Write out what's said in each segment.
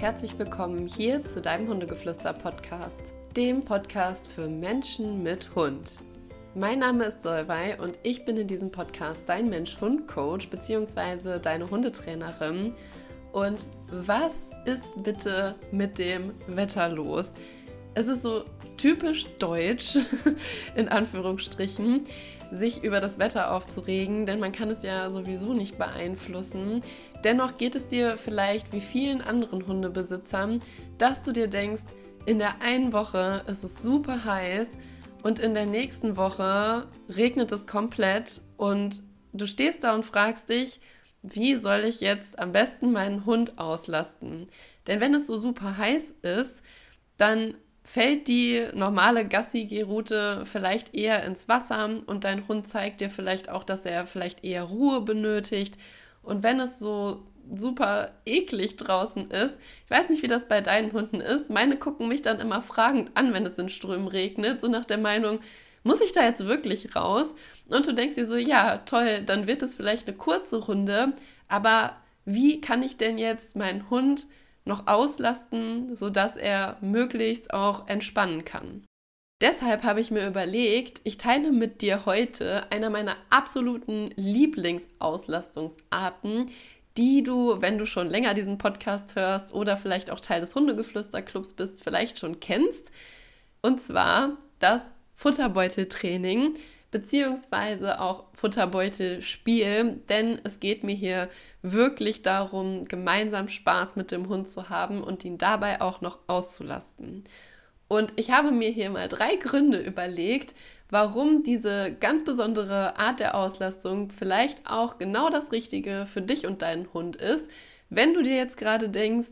herzlich willkommen hier zu deinem Hundegeflüster-Podcast, dem Podcast für Menschen mit Hund. Mein Name ist Solvay und ich bin in diesem Podcast dein Mensch-Hund-Coach bzw. deine Hundetrainerin. Und was ist bitte mit dem Wetter los? Es ist so typisch deutsch, in Anführungsstrichen, sich über das Wetter aufzuregen, denn man kann es ja sowieso nicht beeinflussen. Dennoch geht es dir vielleicht wie vielen anderen Hundebesitzern, dass du dir denkst, in der einen Woche ist es super heiß und in der nächsten Woche regnet es komplett und du stehst da und fragst dich, wie soll ich jetzt am besten meinen Hund auslasten? Denn wenn es so super heiß ist, dann fällt die normale Gassi-Route vielleicht eher ins Wasser und dein Hund zeigt dir vielleicht auch, dass er vielleicht eher Ruhe benötigt. Und wenn es so super eklig draußen ist, ich weiß nicht, wie das bei deinen Hunden ist, meine gucken mich dann immer fragend an, wenn es in Strömen regnet, so nach der Meinung, muss ich da jetzt wirklich raus? Und du denkst dir so, ja, toll, dann wird es vielleicht eine kurze Runde, aber wie kann ich denn jetzt meinen Hund noch auslasten, sodass er möglichst auch entspannen kann. Deshalb habe ich mir überlegt, ich teile mit dir heute einer meiner absoluten Lieblingsauslastungsarten, die du, wenn du schon länger diesen Podcast hörst oder vielleicht auch Teil des Hundegeflüsterclubs bist, vielleicht schon kennst. Und zwar das Futterbeuteltraining beziehungsweise auch Futterbeutelspiel, denn es geht mir hier wirklich darum, gemeinsam Spaß mit dem Hund zu haben und ihn dabei auch noch auszulasten. Und ich habe mir hier mal drei Gründe überlegt, warum diese ganz besondere Art der Auslastung vielleicht auch genau das Richtige für dich und deinen Hund ist, wenn du dir jetzt gerade denkst,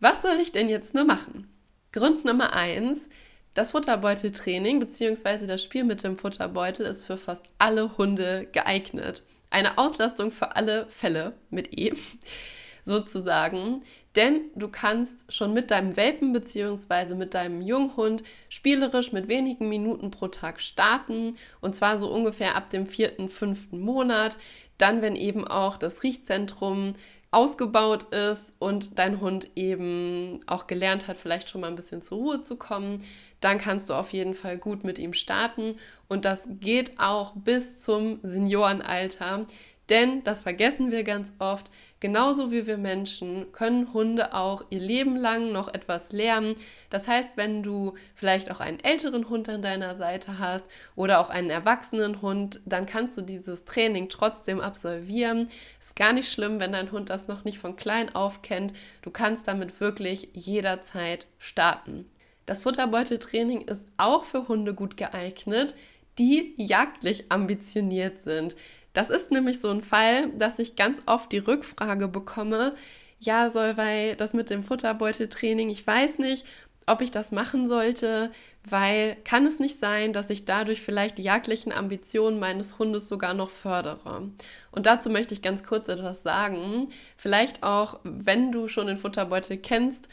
was soll ich denn jetzt nur machen? Grund Nummer eins, das Futterbeuteltraining bzw. das Spiel mit dem Futterbeutel ist für fast alle Hunde geeignet. Eine Auslastung für alle Fälle mit E sozusagen. Denn du kannst schon mit deinem Welpen bzw. mit deinem Junghund spielerisch mit wenigen Minuten pro Tag starten. Und zwar so ungefähr ab dem vierten, fünften Monat. Dann, wenn eben auch das Riechzentrum ausgebaut ist und dein Hund eben auch gelernt hat, vielleicht schon mal ein bisschen zur Ruhe zu kommen, dann kannst du auf jeden Fall gut mit ihm starten. Und das geht auch bis zum Seniorenalter. Denn, das vergessen wir ganz oft, genauso wie wir Menschen können Hunde auch ihr Leben lang noch etwas lernen. Das heißt, wenn du vielleicht auch einen älteren Hund an deiner Seite hast oder auch einen erwachsenen Hund, dann kannst du dieses Training trotzdem absolvieren. Ist gar nicht schlimm, wenn dein Hund das noch nicht von klein auf kennt. Du kannst damit wirklich jederzeit starten. Das Futterbeuteltraining ist auch für Hunde gut geeignet, die jagdlich ambitioniert sind. Das ist nämlich so ein Fall, dass ich ganz oft die Rückfrage bekomme, ja, Solvay, das mit dem Futterbeuteltraining, ich weiß nicht, ob ich das machen sollte, weil kann es nicht sein, dass ich dadurch vielleicht die jagdlichen Ambitionen meines Hundes sogar noch fördere. Und dazu möchte ich ganz kurz etwas sagen. Vielleicht auch, wenn du schon den Futterbeutel kennst,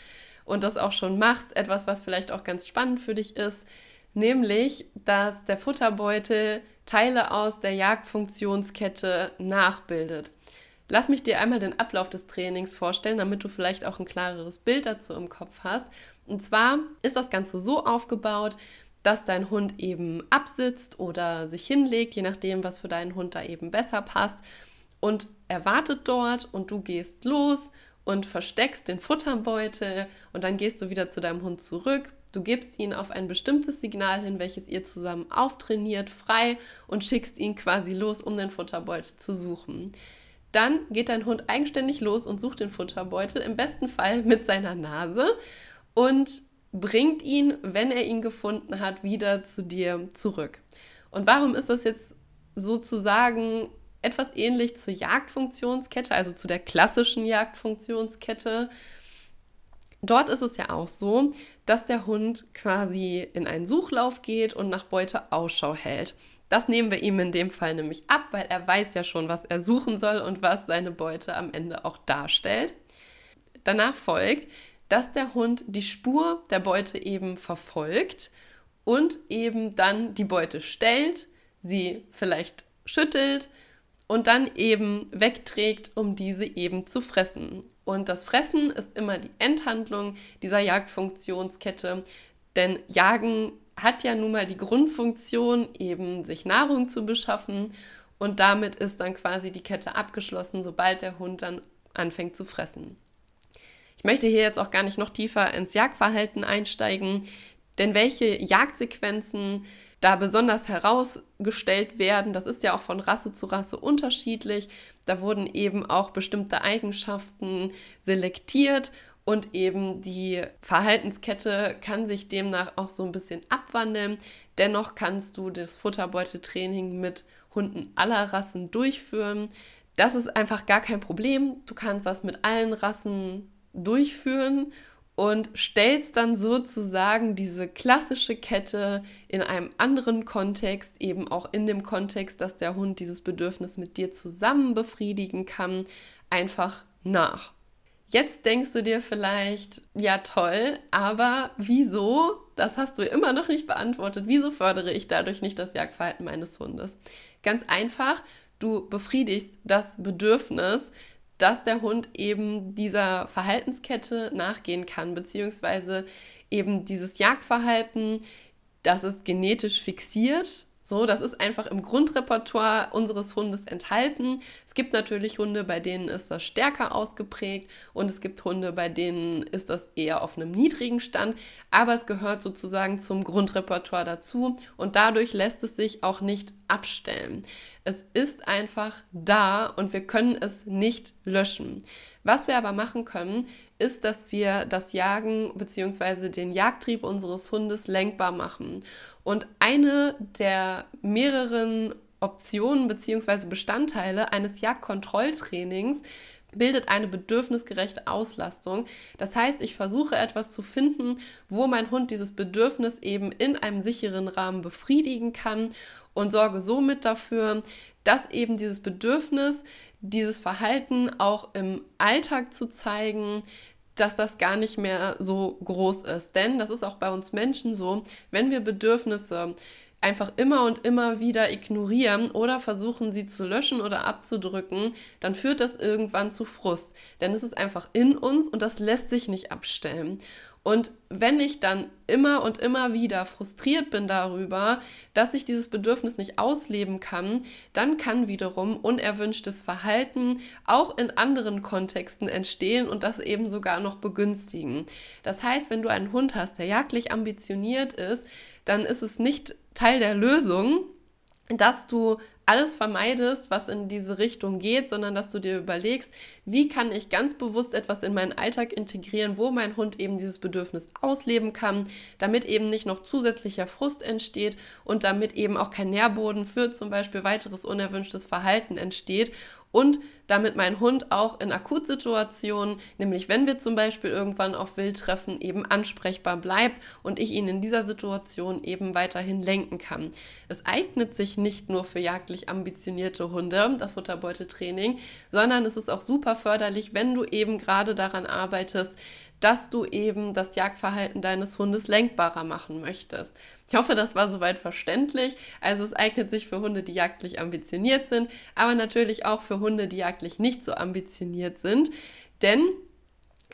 und das auch schon machst, etwas, was vielleicht auch ganz spannend für dich ist, nämlich, dass der Futterbeutel Teile aus der Jagdfunktionskette nachbildet. Lass mich dir einmal den Ablauf des Trainings vorstellen, damit du vielleicht auch ein klareres Bild dazu im Kopf hast. Und zwar ist das Ganze so aufgebaut, dass dein Hund eben absitzt oder sich hinlegt, je nachdem, was für deinen Hund da eben besser passt. Und er wartet dort und du gehst los und versteckst den Futterbeutel und dann gehst du wieder zu deinem Hund zurück. Du gibst ihn auf ein bestimmtes Signal hin, welches ihr zusammen auftrainiert, frei und schickst ihn quasi los, um den Futterbeutel zu suchen. Dann geht dein Hund eigenständig los und sucht den Futterbeutel, im besten Fall mit seiner Nase und bringt ihn, wenn er ihn gefunden hat, wieder zu dir zurück. Und warum ist das jetzt sozusagen etwas ähnlich zur Jagdfunktionskette, also zu der klassischen Jagdfunktionskette. Dort ist es ja auch so, dass der Hund quasi in einen Suchlauf geht und nach Beute Ausschau hält. Das nehmen wir ihm in dem Fall nämlich ab, weil er weiß ja schon, was er suchen soll und was seine Beute am Ende auch darstellt. Danach folgt, dass der Hund die Spur der Beute eben verfolgt und eben dann die Beute stellt, sie vielleicht schüttelt, und dann eben wegträgt, um diese eben zu fressen. Und das Fressen ist immer die Endhandlung dieser Jagdfunktionskette, denn Jagen hat ja nun mal die Grundfunktion, eben sich Nahrung zu beschaffen. Und damit ist dann quasi die Kette abgeschlossen, sobald der Hund dann anfängt zu fressen. Ich möchte hier jetzt auch gar nicht noch tiefer ins Jagdverhalten einsteigen, denn welche Jagdsequenzen da besonders herausgestellt werden, das ist ja auch von Rasse zu Rasse unterschiedlich. Da wurden eben auch bestimmte Eigenschaften selektiert und eben die Verhaltenskette kann sich demnach auch so ein bisschen abwandeln. Dennoch kannst du das Futterbeuteltraining mit Hunden aller Rassen durchführen. Das ist einfach gar kein Problem. Du kannst das mit allen Rassen durchführen und stellst dann sozusagen diese klassische Kette in einem anderen Kontext, eben auch in dem Kontext, dass der Hund dieses Bedürfnis mit dir zusammen befriedigen kann, einfach nach. Jetzt denkst du dir vielleicht, ja toll, aber wieso? Das hast du immer noch nicht beantwortet. Wieso fördere ich dadurch nicht das Jagdverhalten meines Hundes? Ganz einfach, du befriedigst das Bedürfnis, dass der Hund eben dieser Verhaltenskette nachgehen kann, beziehungsweise eben dieses Jagdverhalten, das ist genetisch fixiert so, das ist einfach im Grundrepertoire unseres Hundes enthalten. Es gibt natürlich Hunde, bei denen ist das stärker ausgeprägt und es gibt Hunde, bei denen ist das eher auf einem niedrigen Stand, aber es gehört sozusagen zum Grundrepertoire dazu und dadurch lässt es sich auch nicht abstellen. Es ist einfach da und wir können es nicht löschen. Was wir aber machen können, ist, dass wir das Jagen bzw. den Jagdtrieb unseres Hundes lenkbar machen. Und eine der mehreren Optionen bzw. Bestandteile eines Jagdkontrolltrainings bildet eine bedürfnisgerechte Auslastung. Das heißt, ich versuche etwas zu finden, wo mein Hund dieses Bedürfnis eben in einem sicheren Rahmen befriedigen kann und sorge somit dafür, dass eben dieses Bedürfnis, dieses Verhalten auch im Alltag zu zeigen, dass das gar nicht mehr so groß ist. Denn das ist auch bei uns Menschen so, wenn wir Bedürfnisse einfach immer und immer wieder ignorieren oder versuchen, sie zu löschen oder abzudrücken, dann führt das irgendwann zu Frust. Denn es ist einfach in uns und das lässt sich nicht abstellen. Und wenn ich dann immer und immer wieder frustriert bin darüber, dass ich dieses Bedürfnis nicht ausleben kann, dann kann wiederum unerwünschtes Verhalten auch in anderen Kontexten entstehen und das eben sogar noch begünstigen. Das heißt, wenn du einen Hund hast, der jagdlich ambitioniert ist, dann ist es nicht Teil der Lösung, dass du alles vermeidest, was in diese Richtung geht, sondern dass du dir überlegst, wie kann ich ganz bewusst etwas in meinen Alltag integrieren, wo mein Hund eben dieses Bedürfnis ausleben kann, damit eben nicht noch zusätzlicher Frust entsteht und damit eben auch kein Nährboden für zum Beispiel weiteres unerwünschtes Verhalten entsteht und damit mein Hund auch in Akutsituationen, nämlich wenn wir zum Beispiel irgendwann auf Wild treffen, eben ansprechbar bleibt und ich ihn in dieser Situation eben weiterhin lenken kann. Es eignet sich nicht nur für jagdlich ambitionierte Hunde, das Futterbeuteltraining, sondern es ist auch super förderlich, wenn du eben gerade daran arbeitest, dass du eben das Jagdverhalten deines Hundes lenkbarer machen möchtest. Ich hoffe, das war soweit verständlich. Also es eignet sich für Hunde, die jagdlich ambitioniert sind, aber natürlich auch für Hunde, die jagdlich nicht so ambitioniert sind. Denn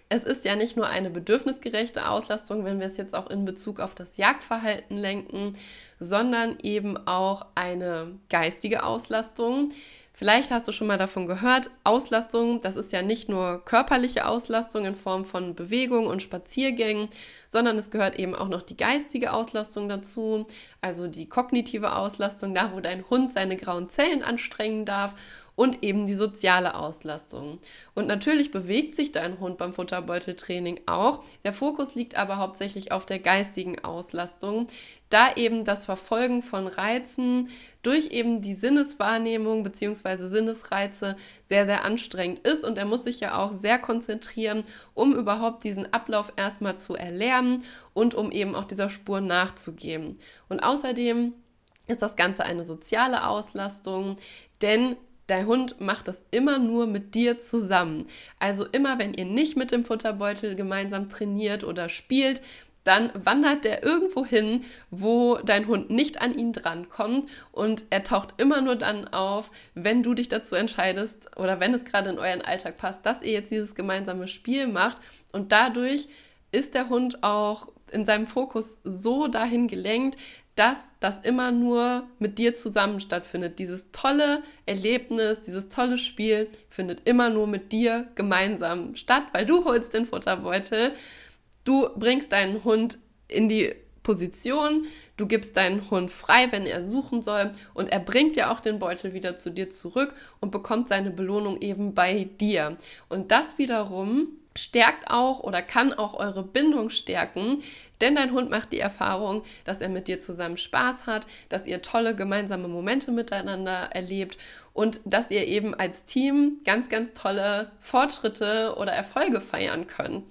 es ist ja nicht nur eine bedürfnisgerechte Auslastung, wenn wir es jetzt auch in Bezug auf das Jagdverhalten lenken, sondern eben auch eine geistige Auslastung. Vielleicht hast du schon mal davon gehört, Auslastung, das ist ja nicht nur körperliche Auslastung in Form von Bewegung und Spaziergängen, sondern es gehört eben auch noch die geistige Auslastung dazu, also die kognitive Auslastung, da wo dein Hund seine grauen Zellen anstrengen darf und eben die soziale Auslastung. Und natürlich bewegt sich dein Hund beim Futterbeuteltraining auch. Der Fokus liegt aber hauptsächlich auf der geistigen Auslastung, da eben das Verfolgen von Reizen durch eben die Sinneswahrnehmung bzw. Sinnesreize sehr, sehr anstrengend ist und er muss sich ja auch sehr konzentrieren, um überhaupt diesen Ablauf erstmal zu erlernen und um eben auch dieser Spur nachzugehen. Und außerdem ist das Ganze eine soziale Auslastung, denn Dein Hund macht das immer nur mit dir zusammen. Also immer, wenn ihr nicht mit dem Futterbeutel gemeinsam trainiert oder spielt, dann wandert der irgendwo hin, wo dein Hund nicht an ihn drankommt und er taucht immer nur dann auf, wenn du dich dazu entscheidest oder wenn es gerade in euren Alltag passt, dass ihr jetzt dieses gemeinsame Spiel macht und dadurch ist der Hund auch in seinem Fokus so dahin gelenkt, dass das immer nur mit dir zusammen stattfindet. Dieses tolle Erlebnis, dieses tolle Spiel findet immer nur mit dir gemeinsam statt, weil du holst den Futterbeutel, du bringst deinen Hund in die Position, du gibst deinen Hund frei, wenn er suchen soll und er bringt ja auch den Beutel wieder zu dir zurück und bekommt seine Belohnung eben bei dir. Und das wiederum stärkt auch oder kann auch eure Bindung stärken, denn dein Hund macht die Erfahrung, dass er mit dir zusammen Spaß hat, dass ihr tolle gemeinsame Momente miteinander erlebt und dass ihr eben als Team ganz, ganz tolle Fortschritte oder Erfolge feiern könnt.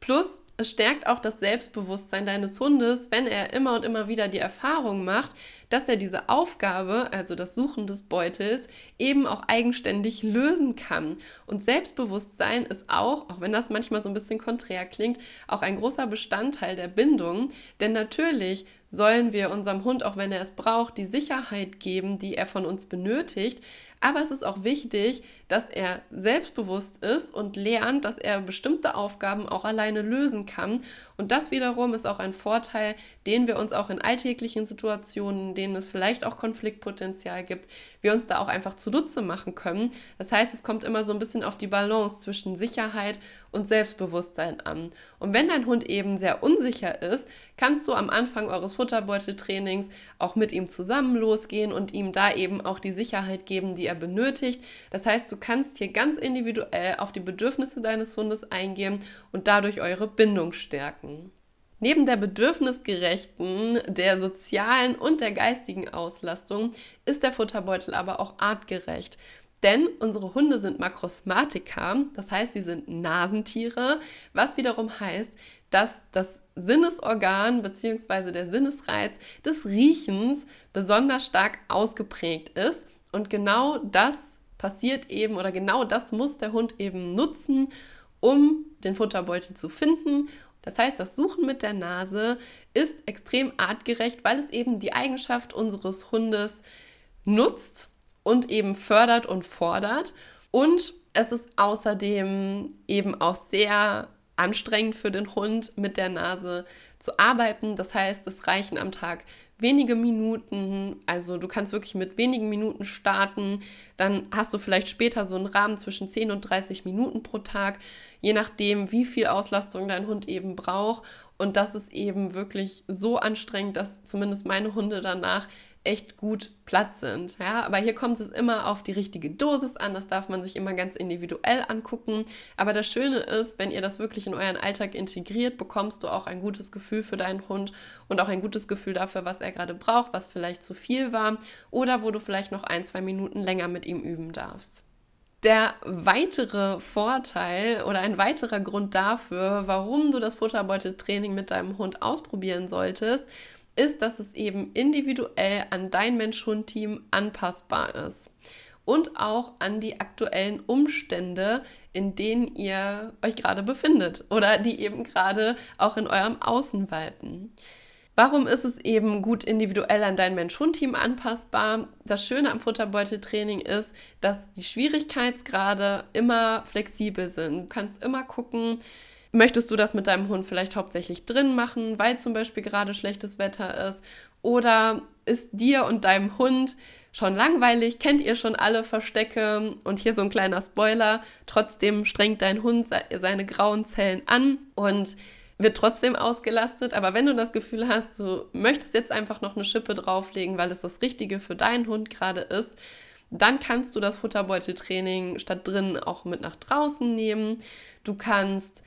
Plus, es stärkt auch das Selbstbewusstsein deines Hundes, wenn er immer und immer wieder die Erfahrung macht, dass er diese Aufgabe, also das Suchen des Beutels, eben auch eigenständig lösen kann. Und Selbstbewusstsein ist auch, auch wenn das manchmal so ein bisschen konträr klingt, auch ein großer Bestandteil der Bindung. Denn natürlich sollen wir unserem Hund, auch wenn er es braucht, die Sicherheit geben, die er von uns benötigt. Aber es ist auch wichtig, dass er selbstbewusst ist und lernt, dass er bestimmte Aufgaben auch alleine lösen kann. Und das wiederum ist auch ein Vorteil, den wir uns auch in alltäglichen Situationen, in denen es vielleicht auch Konfliktpotenzial gibt, wir uns da auch einfach zunutze machen können. Das heißt, es kommt immer so ein bisschen auf die Balance zwischen Sicherheit und Selbstbewusstsein an. Und wenn dein Hund eben sehr unsicher ist, kannst du am Anfang eures Futterbeuteltrainings auch mit ihm zusammen losgehen und ihm da eben auch die Sicherheit geben, die er benötigt. Das heißt, du kannst hier ganz individuell auf die Bedürfnisse deines Hundes eingehen und dadurch eure Bindung stärken. Neben der bedürfnisgerechten, der sozialen und der geistigen Auslastung ist der Futterbeutel aber auch artgerecht. Denn unsere Hunde sind Makrosmatiker, das heißt, sie sind Nasentiere, was wiederum heißt, dass das Sinnesorgan bzw. der Sinnesreiz des Riechens besonders stark ausgeprägt ist. Und genau das passiert eben oder genau das muss der Hund eben nutzen, um den Futterbeutel zu finden. Das heißt, das Suchen mit der Nase ist extrem artgerecht, weil es eben die Eigenschaft unseres Hundes nutzt und eben fördert und fordert. Und es ist außerdem eben auch sehr anstrengend für den Hund, mit der Nase zu arbeiten. Das heißt, es reichen am Tag wenige Minuten. Also du kannst wirklich mit wenigen Minuten starten. Dann hast du vielleicht später so einen Rahmen zwischen 10 und 30 Minuten pro Tag, je nachdem, wie viel Auslastung dein Hund eben braucht. Und das ist eben wirklich so anstrengend, dass zumindest meine Hunde danach echt gut platt sind. Ja, aber hier kommt es immer auf die richtige Dosis an. Das darf man sich immer ganz individuell angucken. Aber das Schöne ist, wenn ihr das wirklich in euren Alltag integriert, bekommst du auch ein gutes Gefühl für deinen Hund und auch ein gutes Gefühl dafür, was er gerade braucht, was vielleicht zu viel war oder wo du vielleicht noch ein, zwei Minuten länger mit ihm üben darfst. Der weitere Vorteil oder ein weiterer Grund dafür, warum du das Futterbeuteltraining mit deinem Hund ausprobieren solltest, ist, dass es eben individuell an dein Mensch-Hund-Team anpassbar ist und auch an die aktuellen Umstände, in denen ihr euch gerade befindet oder die eben gerade auch in eurem Außen walten. Warum ist es eben gut individuell an dein Mensch-Hund-Team anpassbar? Das Schöne am Futterbeuteltraining ist, dass die Schwierigkeitsgrade immer flexibel sind. Du kannst immer gucken, Möchtest du das mit deinem Hund vielleicht hauptsächlich drin machen, weil zum Beispiel gerade schlechtes Wetter ist? Oder ist dir und deinem Hund schon langweilig? Kennt ihr schon alle Verstecke? Und hier so ein kleiner Spoiler. Trotzdem strengt dein Hund seine grauen Zellen an und wird trotzdem ausgelastet. Aber wenn du das Gefühl hast, du möchtest jetzt einfach noch eine Schippe drauflegen, weil es das Richtige für deinen Hund gerade ist, dann kannst du das Futterbeuteltraining statt drin auch mit nach draußen nehmen. Du kannst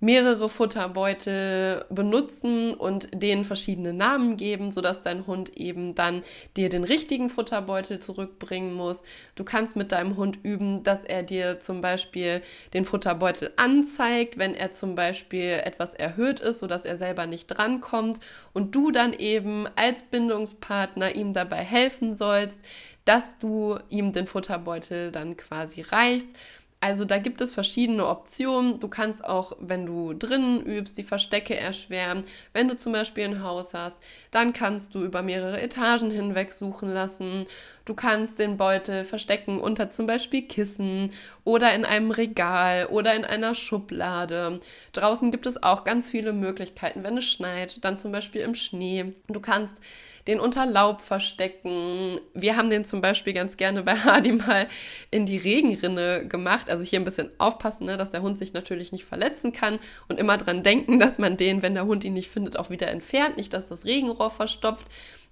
mehrere Futterbeutel benutzen und denen verschiedene Namen geben, sodass dein Hund eben dann dir den richtigen Futterbeutel zurückbringen muss. Du kannst mit deinem Hund üben, dass er dir zum Beispiel den Futterbeutel anzeigt, wenn er zum Beispiel etwas erhöht ist, sodass er selber nicht drankommt und du dann eben als Bindungspartner ihm dabei helfen sollst, dass du ihm den Futterbeutel dann quasi reichst Also da gibt es verschiedene Optionen. Du kannst auch, wenn du drinnen übst, die Verstecke erschweren. Wenn du zum Beispiel ein Haus hast, dann kannst du über mehrere Etagen hinweg suchen lassen. Du kannst den Beutel verstecken unter zum Beispiel Kissen oder in einem Regal oder in einer Schublade. Draußen gibt es auch ganz viele Möglichkeiten. Wenn es schneit, dann zum Beispiel im Schnee. Du kannst den unter Laub verstecken. Wir haben den zum Beispiel ganz gerne bei Hardy mal in die Regenrinne gemacht. Also hier ein bisschen aufpassen, ne, dass der Hund sich natürlich nicht verletzen kann und immer dran denken, dass man den, wenn der Hund ihn nicht findet, auch wieder entfernt, nicht, dass das Regenrohr verstopft.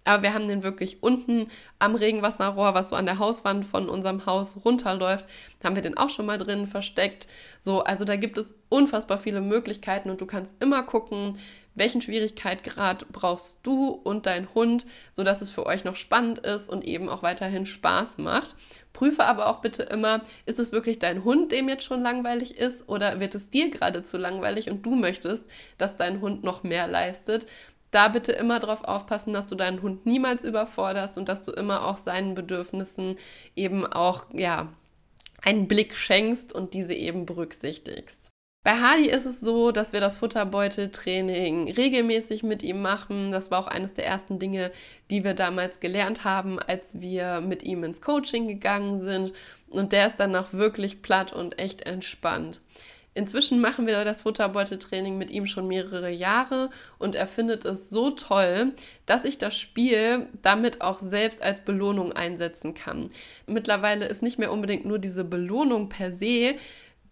Aber wir haben den wirklich unten am Regenwasserrohr, was so an der Hauswand von unserem Haus runterläuft, haben wir den auch schon mal drin versteckt. So, also da gibt es unfassbar viele Möglichkeiten und du kannst immer gucken, welchen Schwierigkeitsgrad brauchst du und dein Hund, sodass es für euch noch spannend ist und eben auch weiterhin Spaß macht. Prüfe aber auch bitte immer, ist es wirklich dein Hund, dem jetzt schon langweilig ist oder wird es dir gerade zu langweilig und du möchtest, dass dein Hund noch mehr leistet. Da bitte immer darauf aufpassen, dass du deinen Hund niemals überforderst und dass du immer auch seinen Bedürfnissen eben auch, ja, einen Blick schenkst und diese eben berücksichtigst. Bei Hardy ist es so, dass wir das Futterbeuteltraining regelmäßig mit ihm machen. Das war auch eines der ersten Dinge, die wir damals gelernt haben, als wir mit ihm ins Coaching gegangen sind. Und der ist danach wirklich platt und echt entspannt. Inzwischen machen wir das Futterbeuteltraining mit ihm schon mehrere Jahre und er findet es so toll, dass ich das Spiel damit auch selbst als Belohnung einsetzen kann. Mittlerweile ist nicht mehr unbedingt nur diese Belohnung per se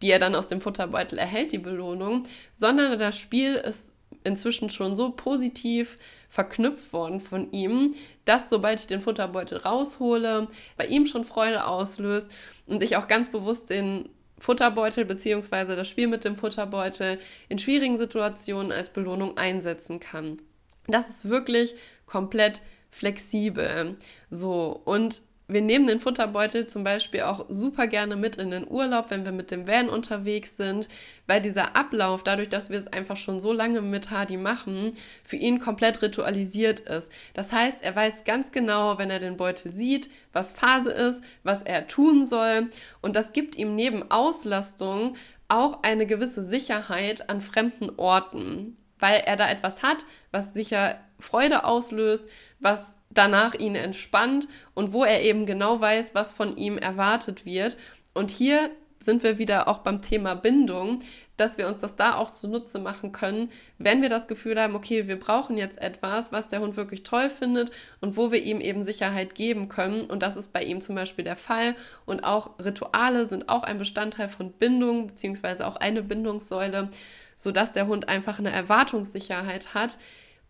die er dann aus dem Futterbeutel erhält, die Belohnung, sondern das Spiel ist inzwischen schon so positiv verknüpft worden von ihm, dass sobald ich den Futterbeutel raushole, bei ihm schon Freude auslöst und ich auch ganz bewusst den Futterbeutel bzw. das Spiel mit dem Futterbeutel in schwierigen Situationen als Belohnung einsetzen kann. Das ist wirklich komplett flexibel. So, und wir nehmen den Futterbeutel zum Beispiel auch super gerne mit in den Urlaub, wenn wir mit dem Van unterwegs sind, weil dieser Ablauf, dadurch, dass wir es einfach schon so lange mit Hardy machen, für ihn komplett ritualisiert ist. Das heißt, er weiß ganz genau, wenn er den Beutel sieht, was Phase ist, was er tun soll. Und das gibt ihm neben Auslastung auch eine gewisse Sicherheit an fremden Orten, weil er da etwas hat, was sicher Freude auslöst, was danach ihn entspannt und wo er eben genau weiß, was von ihm erwartet wird. Und hier sind wir wieder auch beim Thema Bindung, dass wir uns das da auch zunutze machen können, wenn wir das Gefühl haben, okay, wir brauchen jetzt etwas, was der Hund wirklich toll findet und wo wir ihm eben Sicherheit geben können. Und das ist bei ihm zum Beispiel der Fall. Und auch Rituale sind auch ein Bestandteil von Bindung, beziehungsweise auch eine Bindungssäule, sodass der Hund einfach eine Erwartungssicherheit hat.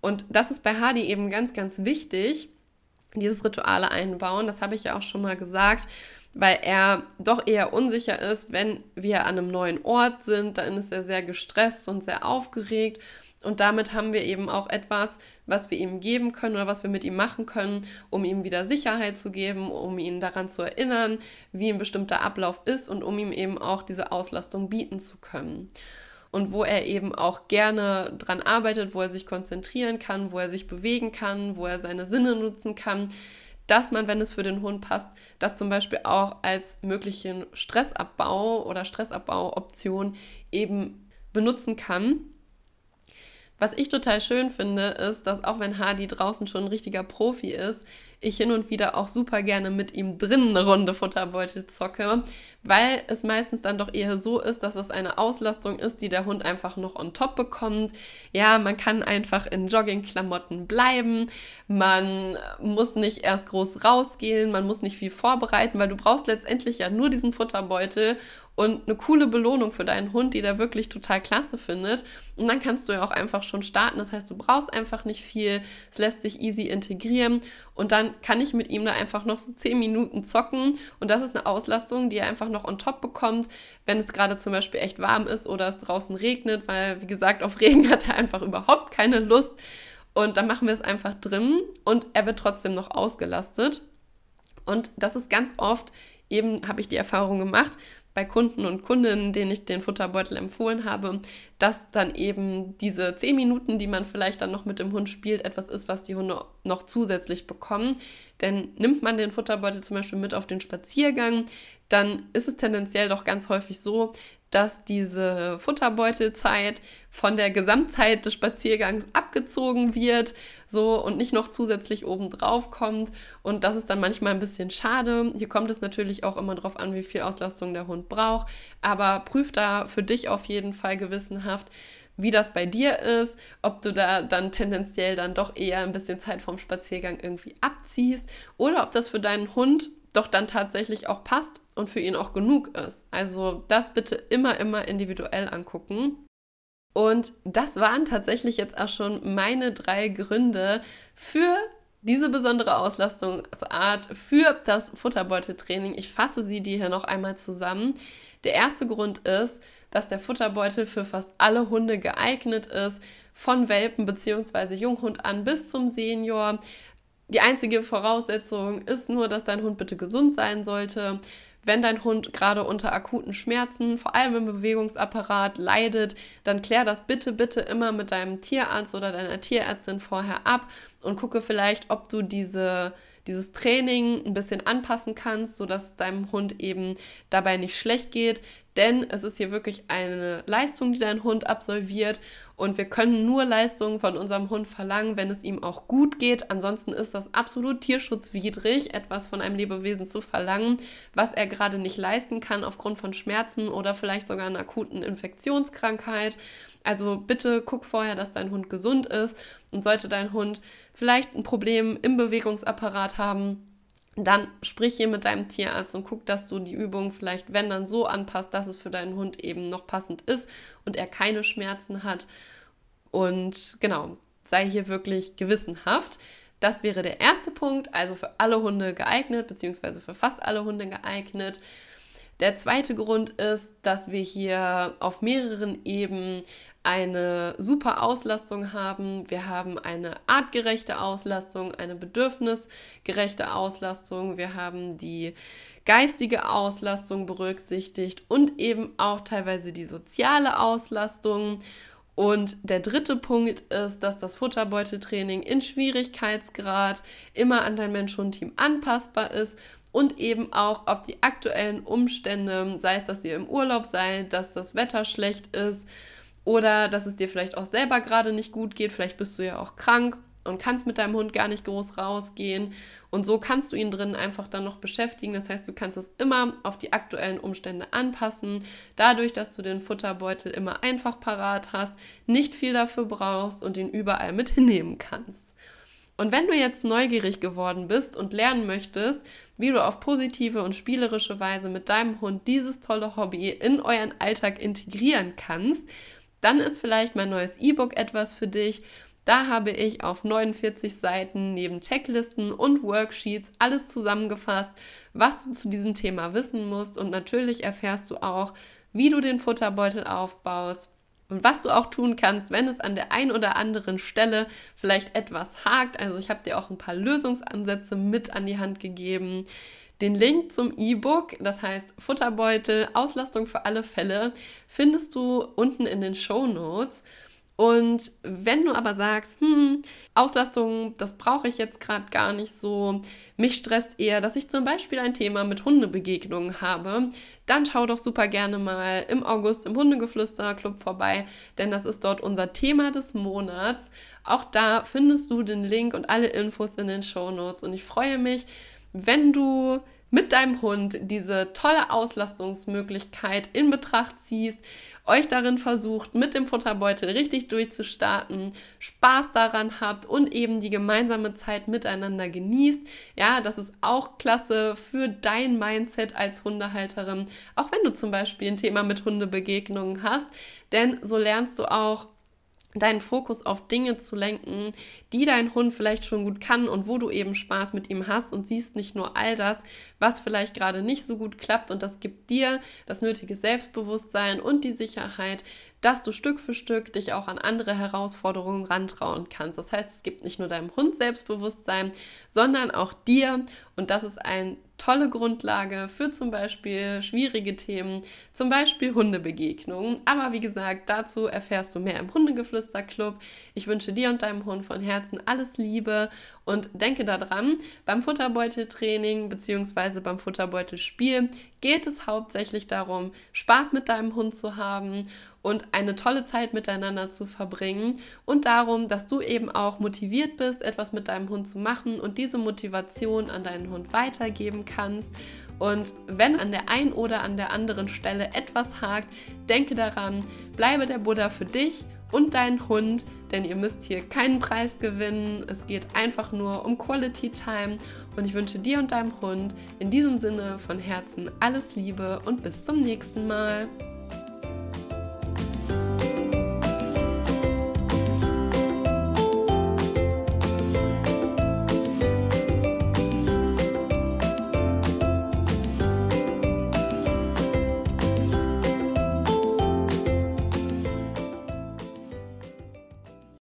Und das ist bei Hardy eben ganz, ganz wichtig, dieses Rituale einbauen. Das habe ich ja auch schon mal gesagt, weil er doch eher unsicher ist, wenn wir an einem neuen Ort sind. Dann ist er sehr gestresst und sehr aufgeregt. Und damit haben wir eben auch etwas, was wir ihm geben können oder was wir mit ihm machen können, um ihm wieder Sicherheit zu geben, um ihn daran zu erinnern, wie ein bestimmter Ablauf ist und um ihm eben auch diese Auslastung bieten zu können und wo er eben auch gerne dran arbeitet, wo er sich konzentrieren kann, wo er sich bewegen kann, wo er seine Sinne nutzen kann, dass man, wenn es für den Hund passt, das zum Beispiel auch als möglichen Stressabbau oder Stressabbauoption eben benutzen kann. Was ich total schön finde, ist, dass auch wenn Hardy draußen schon ein richtiger Profi ist, ich hin und wieder auch super gerne mit ihm drinnen eine Runde Futterbeutel zocke, weil es meistens dann doch eher so ist, dass es eine Auslastung ist, die der Hund einfach noch on top bekommt. Ja, man kann einfach in Joggingklamotten bleiben, man muss nicht erst groß rausgehen, man muss nicht viel vorbereiten, weil du brauchst letztendlich ja nur diesen Futterbeutel und eine coole Belohnung für deinen Hund, die der wirklich total klasse findet. Und dann kannst du ja auch einfach schon starten. Das heißt, du brauchst einfach nicht viel. Es lässt sich easy integrieren. Und dann kann ich mit ihm da einfach noch so 10 Minuten zocken. Und das ist eine Auslastung, die er einfach noch on top bekommt, wenn es gerade zum Beispiel echt warm ist oder es draußen regnet, weil, wie gesagt, auf Regen hat er einfach überhaupt keine Lust. Und dann machen wir es einfach drin und er wird trotzdem noch ausgelastet. Und das ist ganz oft, eben habe ich die Erfahrung gemacht, bei Kunden und Kundinnen, denen ich den Futterbeutel empfohlen habe, dass dann eben diese zehn Minuten, die man vielleicht dann noch mit dem Hund spielt, etwas ist, was die Hunde noch zusätzlich bekommen. Denn nimmt man den Futterbeutel zum Beispiel mit auf den Spaziergang, dann ist es tendenziell doch ganz häufig so, dass diese Futterbeutelzeit von der Gesamtzeit des Spaziergangs abgezogen wird, so und nicht noch zusätzlich obendrauf kommt. Und das ist dann manchmal ein bisschen schade. Hier kommt es natürlich auch immer darauf an, wie viel Auslastung der Hund braucht. Aber prüf da für dich auf jeden Fall gewissenhaft, wie das bei dir ist, ob du da dann tendenziell dann doch eher ein bisschen Zeit vom Spaziergang irgendwie abziehst oder ob das für deinen Hund doch dann tatsächlich auch passt und für ihn auch genug ist. Also das bitte immer, immer individuell angucken. Und das waren tatsächlich jetzt auch schon meine drei Gründe für diese besondere Auslastungsart, für das Futterbeuteltraining. Ich fasse sie dir hier noch einmal zusammen. Der erste Grund ist, dass der Futterbeutel für fast alle Hunde geeignet ist, von Welpen bzw. Junghund an bis zum Senior. Die einzige Voraussetzung ist nur, dass dein Hund bitte gesund sein sollte. Wenn dein Hund gerade unter akuten Schmerzen, vor allem im Bewegungsapparat, leidet, dann klär das bitte, bitte immer mit deinem Tierarzt oder deiner Tierärztin vorher ab und gucke vielleicht, ob du diese dieses Training ein bisschen anpassen kannst, sodass deinem Hund eben dabei nicht schlecht geht. Denn es ist hier wirklich eine Leistung, die dein Hund absolviert. Und wir können nur Leistungen von unserem Hund verlangen, wenn es ihm auch gut geht. Ansonsten ist das absolut tierschutzwidrig, etwas von einem Lebewesen zu verlangen, was er gerade nicht leisten kann aufgrund von Schmerzen oder vielleicht sogar einer akuten Infektionskrankheit. Also bitte guck vorher, dass dein Hund gesund ist. Und sollte dein Hund vielleicht ein Problem im Bewegungsapparat haben, dann sprich hier mit deinem Tierarzt und guck, dass du die Übung vielleicht, wenn dann so anpasst, dass es für deinen Hund eben noch passend ist und er keine Schmerzen hat. Und genau, sei hier wirklich gewissenhaft. Das wäre der erste Punkt, also für alle Hunde geeignet, beziehungsweise für fast alle Hunde geeignet. Der zweite Grund ist, dass wir hier auf mehreren Ebenen eine super Auslastung haben. Wir haben eine artgerechte Auslastung, eine bedürfnisgerechte Auslastung. Wir haben die geistige Auslastung berücksichtigt und eben auch teilweise die soziale Auslastung. Und der dritte Punkt ist, dass das Futterbeuteltraining in Schwierigkeitsgrad immer an dein Mensch-Hund-Team anpassbar ist und eben auch auf die aktuellen Umstände, sei es, dass ihr im Urlaub seid, dass das Wetter schlecht ist oder dass es dir vielleicht auch selber gerade nicht gut geht. Vielleicht bist du ja auch krank und kannst mit deinem Hund gar nicht groß rausgehen. Und so kannst du ihn drin einfach dann noch beschäftigen. Das heißt, du kannst es immer auf die aktuellen Umstände anpassen. Dadurch, dass du den Futterbeutel immer einfach parat hast, nicht viel dafür brauchst und ihn überall mit hinnehmen kannst. Und wenn du jetzt neugierig geworden bist und lernen möchtest, wie du auf positive und spielerische Weise mit deinem Hund dieses tolle Hobby in euren Alltag integrieren kannst, dann ist vielleicht mein neues E-Book etwas für dich. Da habe ich auf 49 Seiten neben Checklisten und Worksheets alles zusammengefasst, was du zu diesem Thema wissen musst. Und natürlich erfährst du auch, wie du den Futterbeutel aufbaust und was du auch tun kannst, wenn es an der einen oder anderen Stelle vielleicht etwas hakt. Also ich habe dir auch ein paar Lösungsansätze mit an die Hand gegeben. Den Link zum E-Book, das heißt Futterbeutel, Auslastung für alle Fälle, findest du unten in den Show Notes. Und wenn du aber sagst, hm, Auslastung, das brauche ich jetzt gerade gar nicht so, mich stresst eher, dass ich zum Beispiel ein Thema mit Hundebegegnungen habe, dann schau doch super gerne mal im August im Hundegeflüster Club vorbei, denn das ist dort unser Thema des Monats. Auch da findest du den Link und alle Infos in den Show Notes. Und ich freue mich, wenn du mit deinem Hund diese tolle Auslastungsmöglichkeit in Betracht ziehst, euch darin versucht, mit dem Futterbeutel richtig durchzustarten, Spaß daran habt und eben die gemeinsame Zeit miteinander genießt. Ja, das ist auch klasse für dein Mindset als Hundehalterin, auch wenn du zum Beispiel ein Thema mit Hundebegegnungen hast, denn so lernst du auch deinen Fokus auf Dinge zu lenken, die dein Hund vielleicht schon gut kann und wo du eben Spaß mit ihm hast und siehst nicht nur all das, was vielleicht gerade nicht so gut klappt und das gibt dir das nötige Selbstbewusstsein und die Sicherheit, dass du Stück für Stück dich auch an andere Herausforderungen rantrauen kannst. Das heißt, es gibt nicht nur deinem Hund Selbstbewusstsein, sondern auch dir und das ist ein tolle Grundlage für zum Beispiel schwierige Themen, zum Beispiel Hundebegegnungen. Aber wie gesagt, dazu erfährst du mehr im Hundegeflüster-Club. Ich wünsche dir und deinem Hund von Herzen alles Liebe und denke daran, beim Futterbeuteltraining bzw. beim Futterbeutelspiel geht es hauptsächlich darum, Spaß mit deinem Hund zu haben und eine tolle Zeit miteinander zu verbringen und darum, dass du eben auch motiviert bist, etwas mit deinem Hund zu machen und diese Motivation an deinen Hund weitergeben kannst. Und wenn an der einen oder an der anderen Stelle etwas hakt, denke daran, bleibe der Buddha für dich und deinen Hund, denn ihr müsst hier keinen Preis gewinnen. Es geht einfach nur um Quality Time und ich wünsche dir und deinem Hund in diesem Sinne von Herzen alles Liebe und bis zum nächsten Mal.